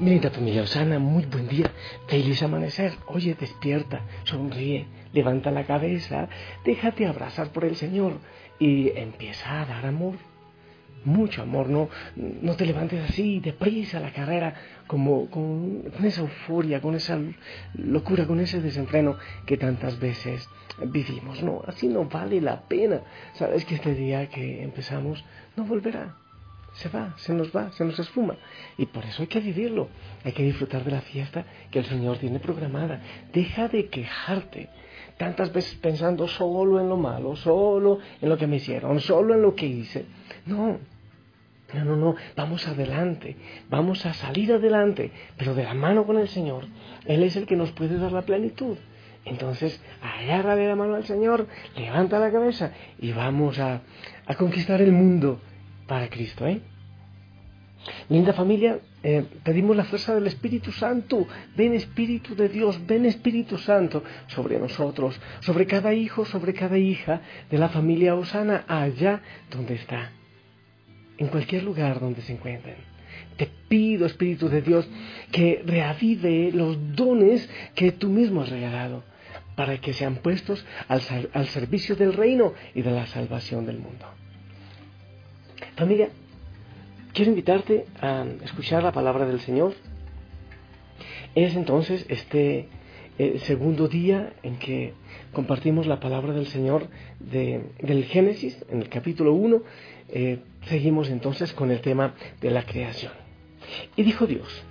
Familia Osana, muy buen día, feliz amanecer. Oye, despierta, sonríe, levanta la cabeza, déjate abrazar por el Señor y empieza a dar amor. Mucho amor, no, no te levantes así, deprisa la carrera, como con, con esa euforia, con esa locura, con ese desenfreno que tantas veces vivimos. No, así no vale la pena. Sabes que este día que empezamos no volverá se va, se nos va, se nos esfuma. Y por eso hay que vivirlo, hay que disfrutar de la fiesta que el Señor tiene programada. Deja de quejarte tantas veces pensando solo en lo malo, solo en lo que me hicieron, solo en lo que hice. No, no, no, no, vamos adelante, vamos a salir adelante, pero de la mano con el Señor. Él es el que nos puede dar la plenitud. Entonces, agárrale la mano al Señor, levanta la cabeza y vamos a, a conquistar el mundo para Cristo. ¿eh? Linda familia, eh, pedimos la fuerza del Espíritu Santo. Ven Espíritu de Dios, ven Espíritu Santo sobre nosotros, sobre cada hijo, sobre cada hija de la familia Osana, allá donde está, en cualquier lugar donde se encuentren. Te pido, Espíritu de Dios, que reavive los dones que tú mismo has regalado para que sean puestos al, al servicio del reino y de la salvación del mundo. Familia, quiero invitarte a escuchar la palabra del Señor. Es entonces este eh, segundo día en que compartimos la palabra del Señor del Génesis, en el capítulo 1. Eh, seguimos entonces con el tema de la creación. Y dijo Dios,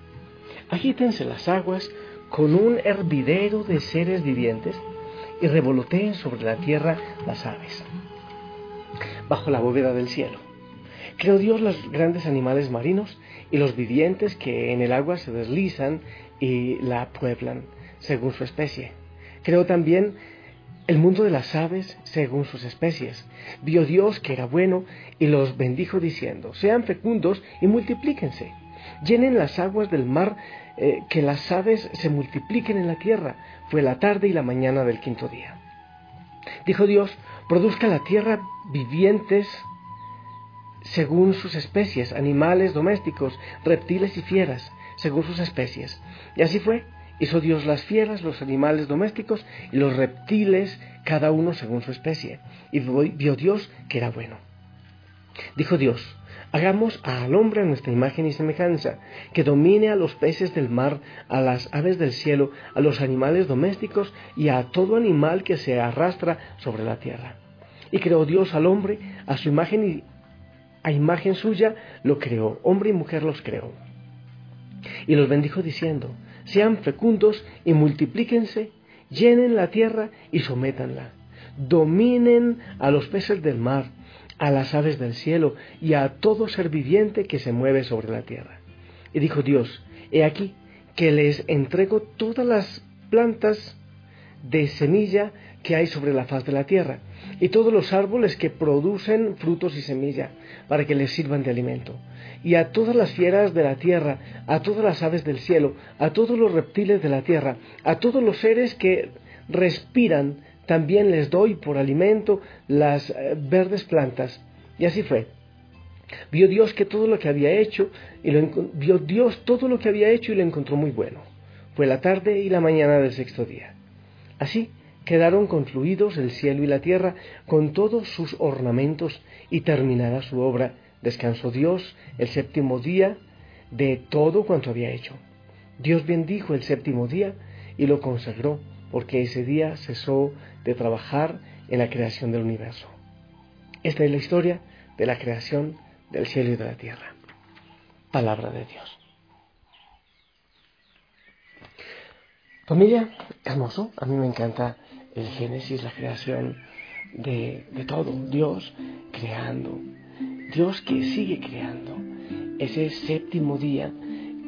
agítense las aguas con un hervidero de seres vivientes y revoloteen sobre la tierra las aves, bajo la bóveda del cielo Creó Dios los grandes animales marinos y los vivientes que en el agua se deslizan y la pueblan según su especie. Creó también el mundo de las aves según sus especies. Vio Dios que era bueno y los bendijo diciendo, sean fecundos y multiplíquense. Llenen las aguas del mar, eh, que las aves se multipliquen en la tierra. Fue la tarde y la mañana del quinto día. Dijo Dios, produzca la tierra vivientes según sus especies, animales domésticos, reptiles y fieras, según sus especies. Y así fue. Hizo Dios las fieras, los animales domésticos y los reptiles, cada uno según su especie. Y vio Dios que era bueno. Dijo Dios, hagamos al hombre a nuestra imagen y semejanza, que domine a los peces del mar, a las aves del cielo, a los animales domésticos y a todo animal que se arrastra sobre la tierra. Y creó Dios al hombre a su imagen y a imagen suya lo creó, hombre y mujer los creó. Y los bendijo diciendo, sean fecundos y multiplíquense, llenen la tierra y sométanla, dominen a los peces del mar, a las aves del cielo y a todo ser viviente que se mueve sobre la tierra. Y dijo Dios, he aquí que les entrego todas las plantas de semilla que hay sobre la faz de la tierra, y todos los árboles que producen frutos y semilla, para que les sirvan de alimento. Y a todas las fieras de la tierra, a todas las aves del cielo, a todos los reptiles de la tierra, a todos los seres que respiran, también les doy por alimento las eh, verdes plantas. Y así fue. Vio Dios que todo lo que había hecho, y lo, vio Dios todo lo que había hecho y lo encontró muy bueno. Fue la tarde y la mañana del sexto día. Así quedaron concluidos el cielo y la tierra con todos sus ornamentos y terminada su obra, descansó Dios el séptimo día de todo cuanto había hecho. Dios bendijo el séptimo día y lo consagró, porque ese día cesó de trabajar en la creación del universo. Esta es la historia de la creación del cielo y de la tierra. Palabra de Dios. Familia, hermoso, a mí me encanta el Génesis, la creación de, todo, Dios creando, Dios que sigue creando, ese séptimo día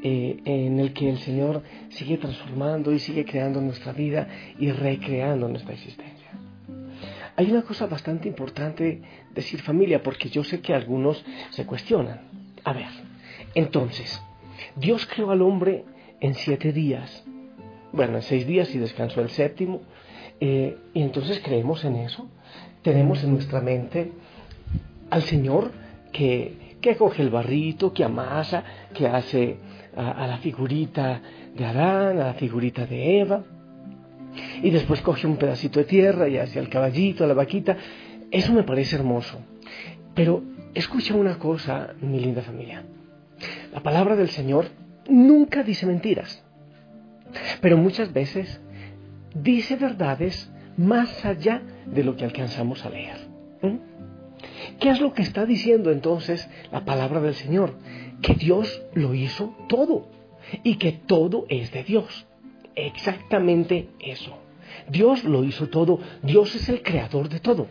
eh, en el que el Señor sigue transformando y sigue creando nuestra vida y recreando nuestra existencia. Hay una cosa bastante importante decir familia, porque yo sé que algunos se cuestionan. A ver, entonces, Dios creó al hombre en siete días bueno, en seis días y descansó el séptimo. Eh, y entonces creemos en eso. Tenemos en nuestra mente al Señor que, que coge el barrito, que amasa, que hace a, la figurita de Adán, a la figurita de Eva. Y después coge un pedacito de tierra y hace al caballito, a la vaquita. Eso me parece hermoso. Pero escucha una cosa, mi linda familia. La palabra del Señor nunca dice mentiras. Pero muchas veces dice verdades más allá de lo que alcanzamos a leer. ¿Qué es lo que está diciendo entonces la palabra del Señor? Que Dios lo hizo todo y que todo es de Dios. Exactamente eso. Dios lo hizo todo. Dios es el creador de todo.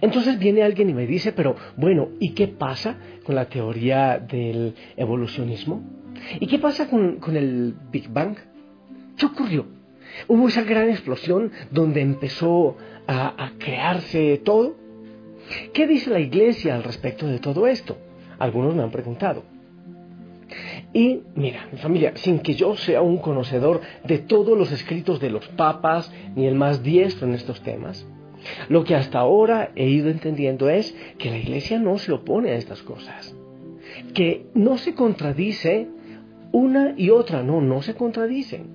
Entonces viene alguien y me dice, pero bueno, ¿y qué pasa con la teoría del evolucionismo? ¿Y qué pasa con, el Big Bang? ¿Qué ocurrió? Hubo esa gran explosión donde empezó a, a crearse todo. ¿Qué dice la iglesia al respecto de todo esto? Algunos me han preguntado. Y mira, mi familia, sin que yo sea un conocedor de todos los escritos de los papas, ni el más diestro en estos temas, lo que hasta ahora he ido entendiendo es que la iglesia no se opone a estas cosas, que no se contradice una y otra, no, no se contradicen.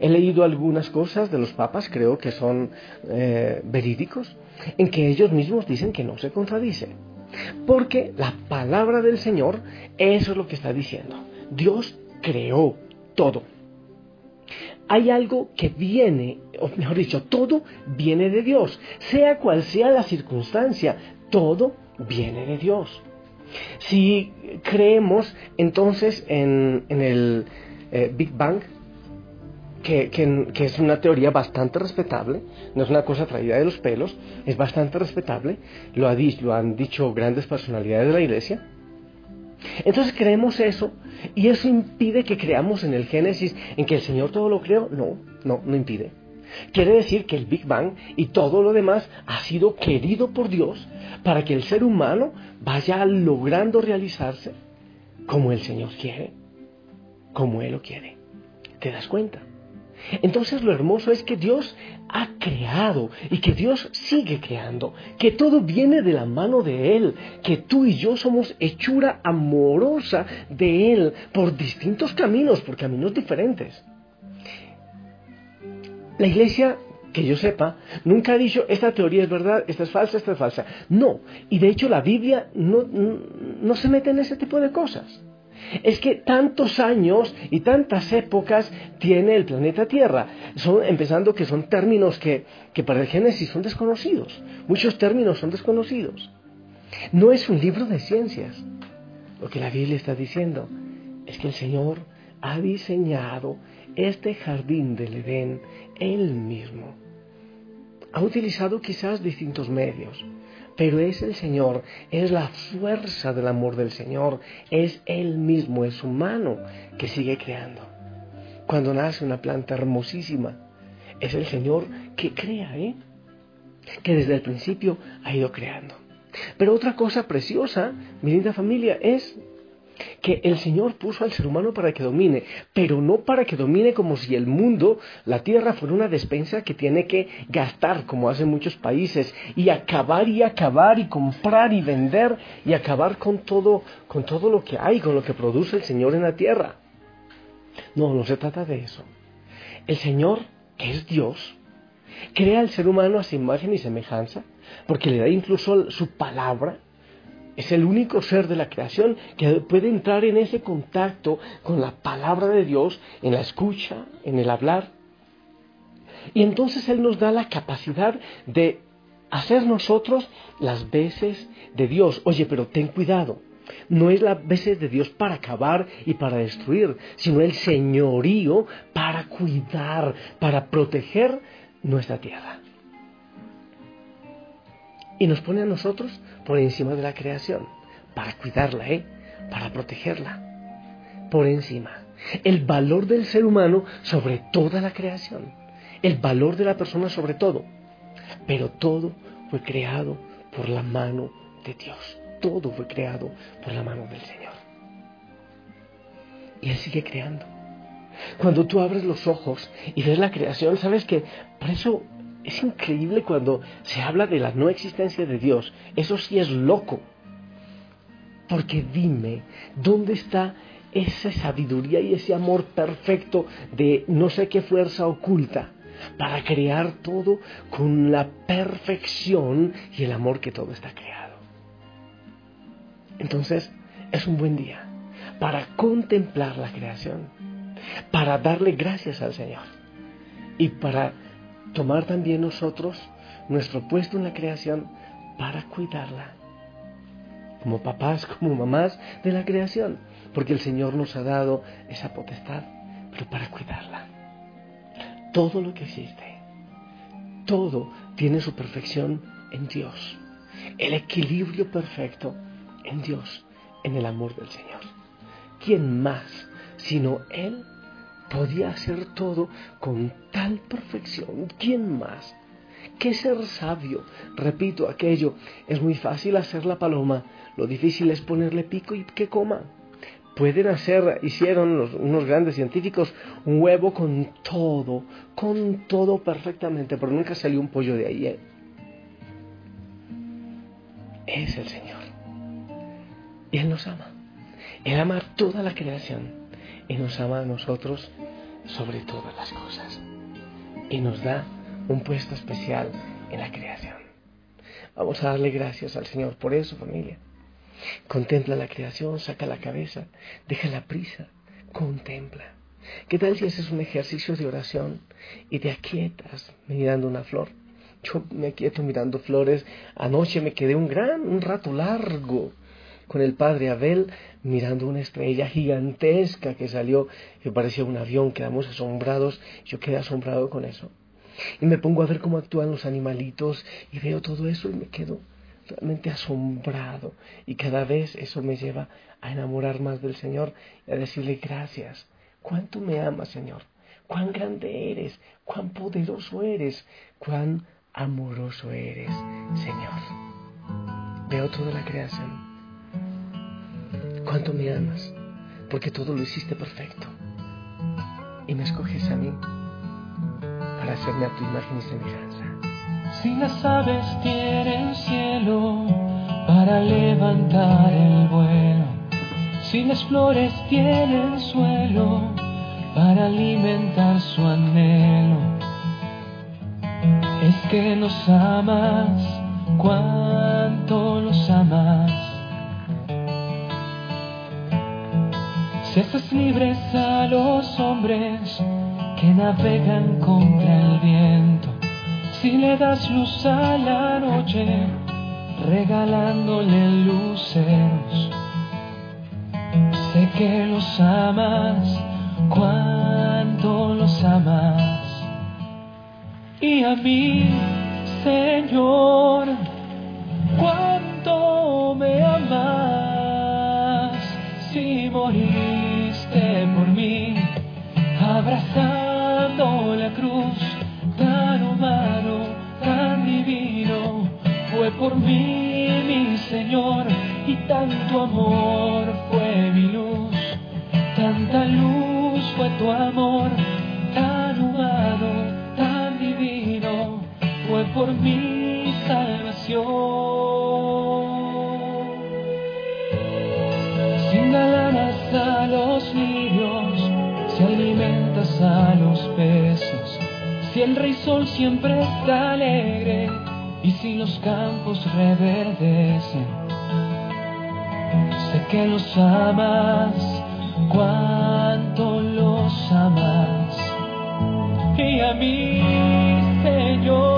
He leído algunas cosas de los papas, creo que son eh, verídicos, en que ellos mismos dicen que no se contradicen. Porque la palabra del Señor, eso es lo que está diciendo. Dios creó todo. Hay algo que viene, o mejor dicho, todo viene de Dios. Sea cual sea la circunstancia, todo viene de Dios. Si creemos entonces en, el eh, Big Bang, que, es una teoría bastante respetable, no es una cosa traída de los pelos, es bastante respetable, lo, ha lo han dicho grandes personalidades de la iglesia. Entonces creemos eso y eso impide que creamos en el Génesis en que el Señor todo lo creó. No, no, no impide. Quiere decir que el Big Bang y todo lo demás ha sido querido por Dios para que el ser humano vaya logrando realizarse como el Señor quiere, como Él lo quiere. ¿Te das cuenta? Entonces lo hermoso es que Dios ha creado y que Dios sigue creando, que todo viene de la mano de Él, que tú y yo somos hechura amorosa de Él por distintos caminos, por caminos diferentes. La iglesia, que yo sepa, nunca ha dicho esta teoría es verdad, esta es falsa, esta es falsa. No, y de hecho la Biblia no, no, se mete en ese tipo de cosas. Es que tantos años y tantas épocas tiene el planeta Tierra, son, empezando que son términos que, que para el Génesis son desconocidos, muchos términos son desconocidos. No es un libro de ciencias. Lo que la Biblia está diciendo es que el Señor ha diseñado este jardín del Edén él mismo. Ha utilizado quizás distintos medios, pero es el Señor, es la fuerza del amor del Señor, es Él mismo, es su mano que sigue creando. Cuando nace una planta hermosísima, es el Señor que crea, ¿eh? que desde el principio ha ido creando. Pero otra cosa preciosa, mi linda familia, es que el Señor puso al ser humano para que domine, pero no para que domine como si el mundo, la tierra, fuera una despensa que tiene que gastar, como hacen muchos países, y acabar y acabar y comprar y vender y acabar con todo, con todo lo que hay, con lo que produce el Señor en la tierra. No, no se trata de eso. El Señor, que es Dios, crea al ser humano a su imagen y semejanza, porque le da incluso su palabra, es el único ser de la creación que puede entrar en ese contacto con la palabra de Dios, en la escucha, en el hablar. Y entonces Él nos da la capacidad de hacer nosotros las veces de Dios. Oye, pero ten cuidado. no es la veces de Dios para acabar y para destruir, sino el señorío para cuidar, para proteger nuestra tierra. Y nos pone a nosotros por encima de la creación, para cuidarla, ¿eh? para protegerla, por encima. El valor del ser humano sobre toda la creación, el valor de la persona sobre todo, pero todo fue creado por la mano de Dios todo fue creado por la mano del Señor. Y Él sigue creando. Cuando tú abres los ojos y ves la creación, sabes que por eso es increíble cuando se habla de la no existencia de Dios. Eso sí es loco. Porque dime, ¿dónde está esa sabiduría y ese amor perfecto de no sé qué fuerza oculta para crear todo con la perfección y el amor que todo está creado? Entonces, es un buen día para contemplar la creación, para darle gracias al Señor y para tomar también nosotros nuestro puesto en la creación para cuidarla. Como papás, como mamás de la creación, porque el Señor nos ha dado esa potestad, pero para cuidarla. Todo lo que existe, todo tiene su perfección en Dios. El equilibrio perfecto en Dios, en el amor del Señor. ¿Quién más sino Él podía hacer todo con tal perfección? ¿Quién más? ¿Qué ser sabio? Repito aquello, es muy fácil hacer la paloma, lo difícil es ponerle pico y que coma. Pueden hacer, hicieron unos grandes científicos, un huevo con todo, con todo perfectamente, pero nunca salió un pollo de ahí. ¿eh? Es el Señor. Y Él nos ama. Él ama toda la creación y nos ama a nosotros sobre todas las cosas. Y nos da un puesto especial en la creación. Vamos a darle gracias al Señor por eso, familia. Contempla la creación, saca la cabeza, deja la prisa, contempla. ¿Qué tal si haces un ejercicio de oración y te aquietas mirando una flor? Yo me aquieto mirando flores. Anoche me quedé un gran, un rato largo con el padre Abel mirando una estrella gigantesca que salió, que parecía un avión, quedamos asombrados, yo quedé asombrado con eso. Y me pongo a ver cómo actúan los animalitos y veo todo eso y me quedo realmente asombrado. Y cada vez eso me lleva a enamorar más del Señor y a decirle gracias. ¿Cuánto me amas, Señor? ¿Cuán grande eres? ¿Cuán poderoso eres? ¿Cuán amoroso eres, Señor? Veo toda la creación cuánto me amas, porque todo lo hiciste perfecto. Y me escoges a mí para hacerme a tu imagen y semejanza. Si las aves tienen cielo para levantar el vuelo, si las flores tienen suelo para alimentar su anhelo, es que los amas, cuánto los Si haces libres a los hombres que navegan contra el viento, si le das luz a la noche, regalándole luceros, sé que los amas, cuánto los amas. Y a mí, Señor, por mí mi Señor, y tanto amor fue mi luz, tanta luz fue tu amor, tan humano, tan divino, fue por mi salvación. a los niños, si alimentas a los peces, si el rey sol siempre está alegre los campos reverdecen, sé que los amas, cuánto los amas, y a mí, Señor,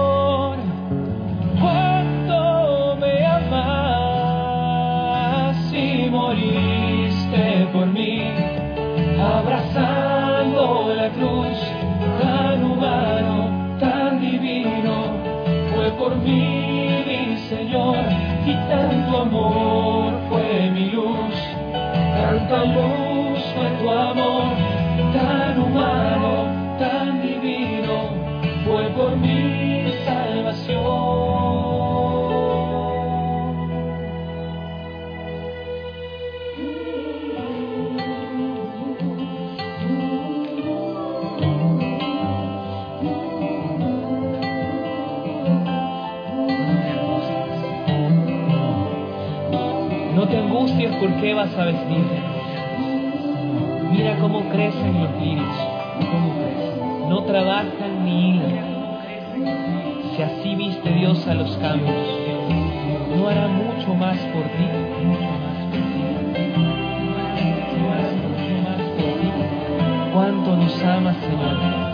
por qué vas a vestirte. Mira cómo crecen los lirios. Cómo crecen. No trabajan ni hilan. Si así viste Dios a los campos, no hará mucho más por ti. Cuánto nos ama, Señor.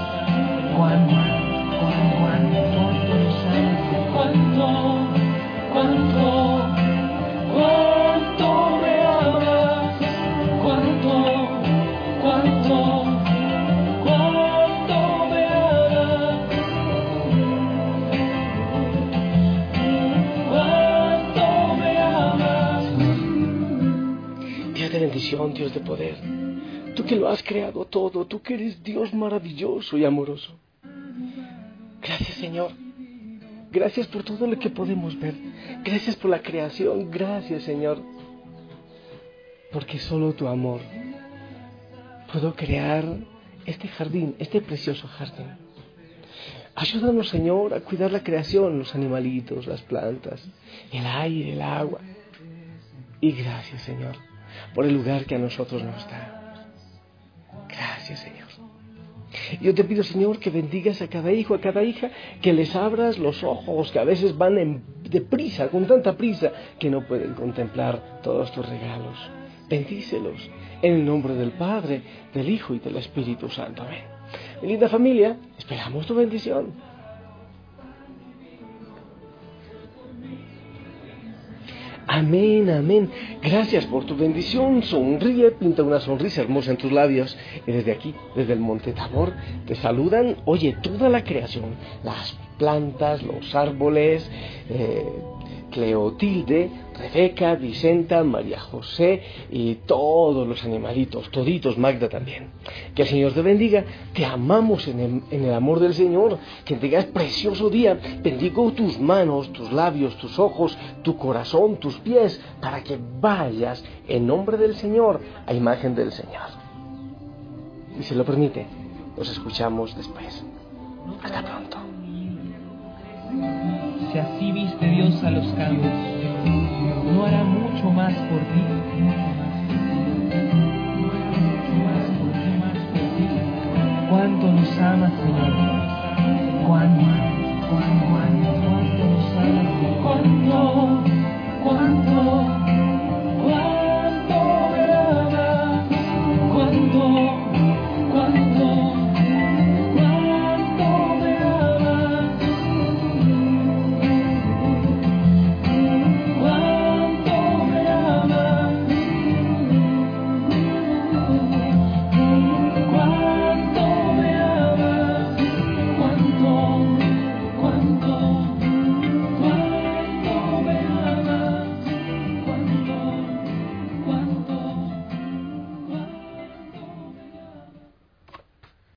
De poder. Tú que lo has creado todo, tú que eres Dios maravilloso y amoroso. Gracias Señor. Gracias por todo lo que podemos ver. Gracias por la creación. Gracias Señor. Porque solo tu amor puedo crear este jardín, este precioso jardín. Ayúdanos Señor a cuidar la creación, los animalitos, las plantas, el aire, el agua. Y gracias Señor por el lugar que a nosotros nos da. Gracias, Señor. Yo te pido, Señor, que bendigas a cada hijo, a cada hija, que les abras los ojos, que a veces van en, deprisa, con tanta prisa, que no pueden contemplar todos tus regalos. Bendícelos en el nombre del Padre, del Hijo y del Espíritu Santo. Amén. Mi linda familia, esperamos tu bendición. Amén, amén. Gracias por tu bendición. Sonríe, pinta una sonrisa hermosa en tus labios. Y desde aquí, desde el Monte Tabor, te saludan, oye, toda la creación, las plantas, los árboles, eh, Cleotilde, Rebeca, Vicenta, María José y todos los animalitos, toditos, Magda también. Que el Señor te bendiga, te amamos en el, en el amor del Señor, que tengas precioso día, bendigo tus manos, tus labios, tus ojos, tu corazón, tus pies, para que vayas en nombre del Señor a imagen del Señor. Y si lo permite, nos escuchamos después. Hasta pronto. Si así Dios a los campos, no hará mucho más por ti. Cuánto nos ama, Señor. Cuánto, cuánto, cuánto nos ama, Señor. Cuánto, cuánto.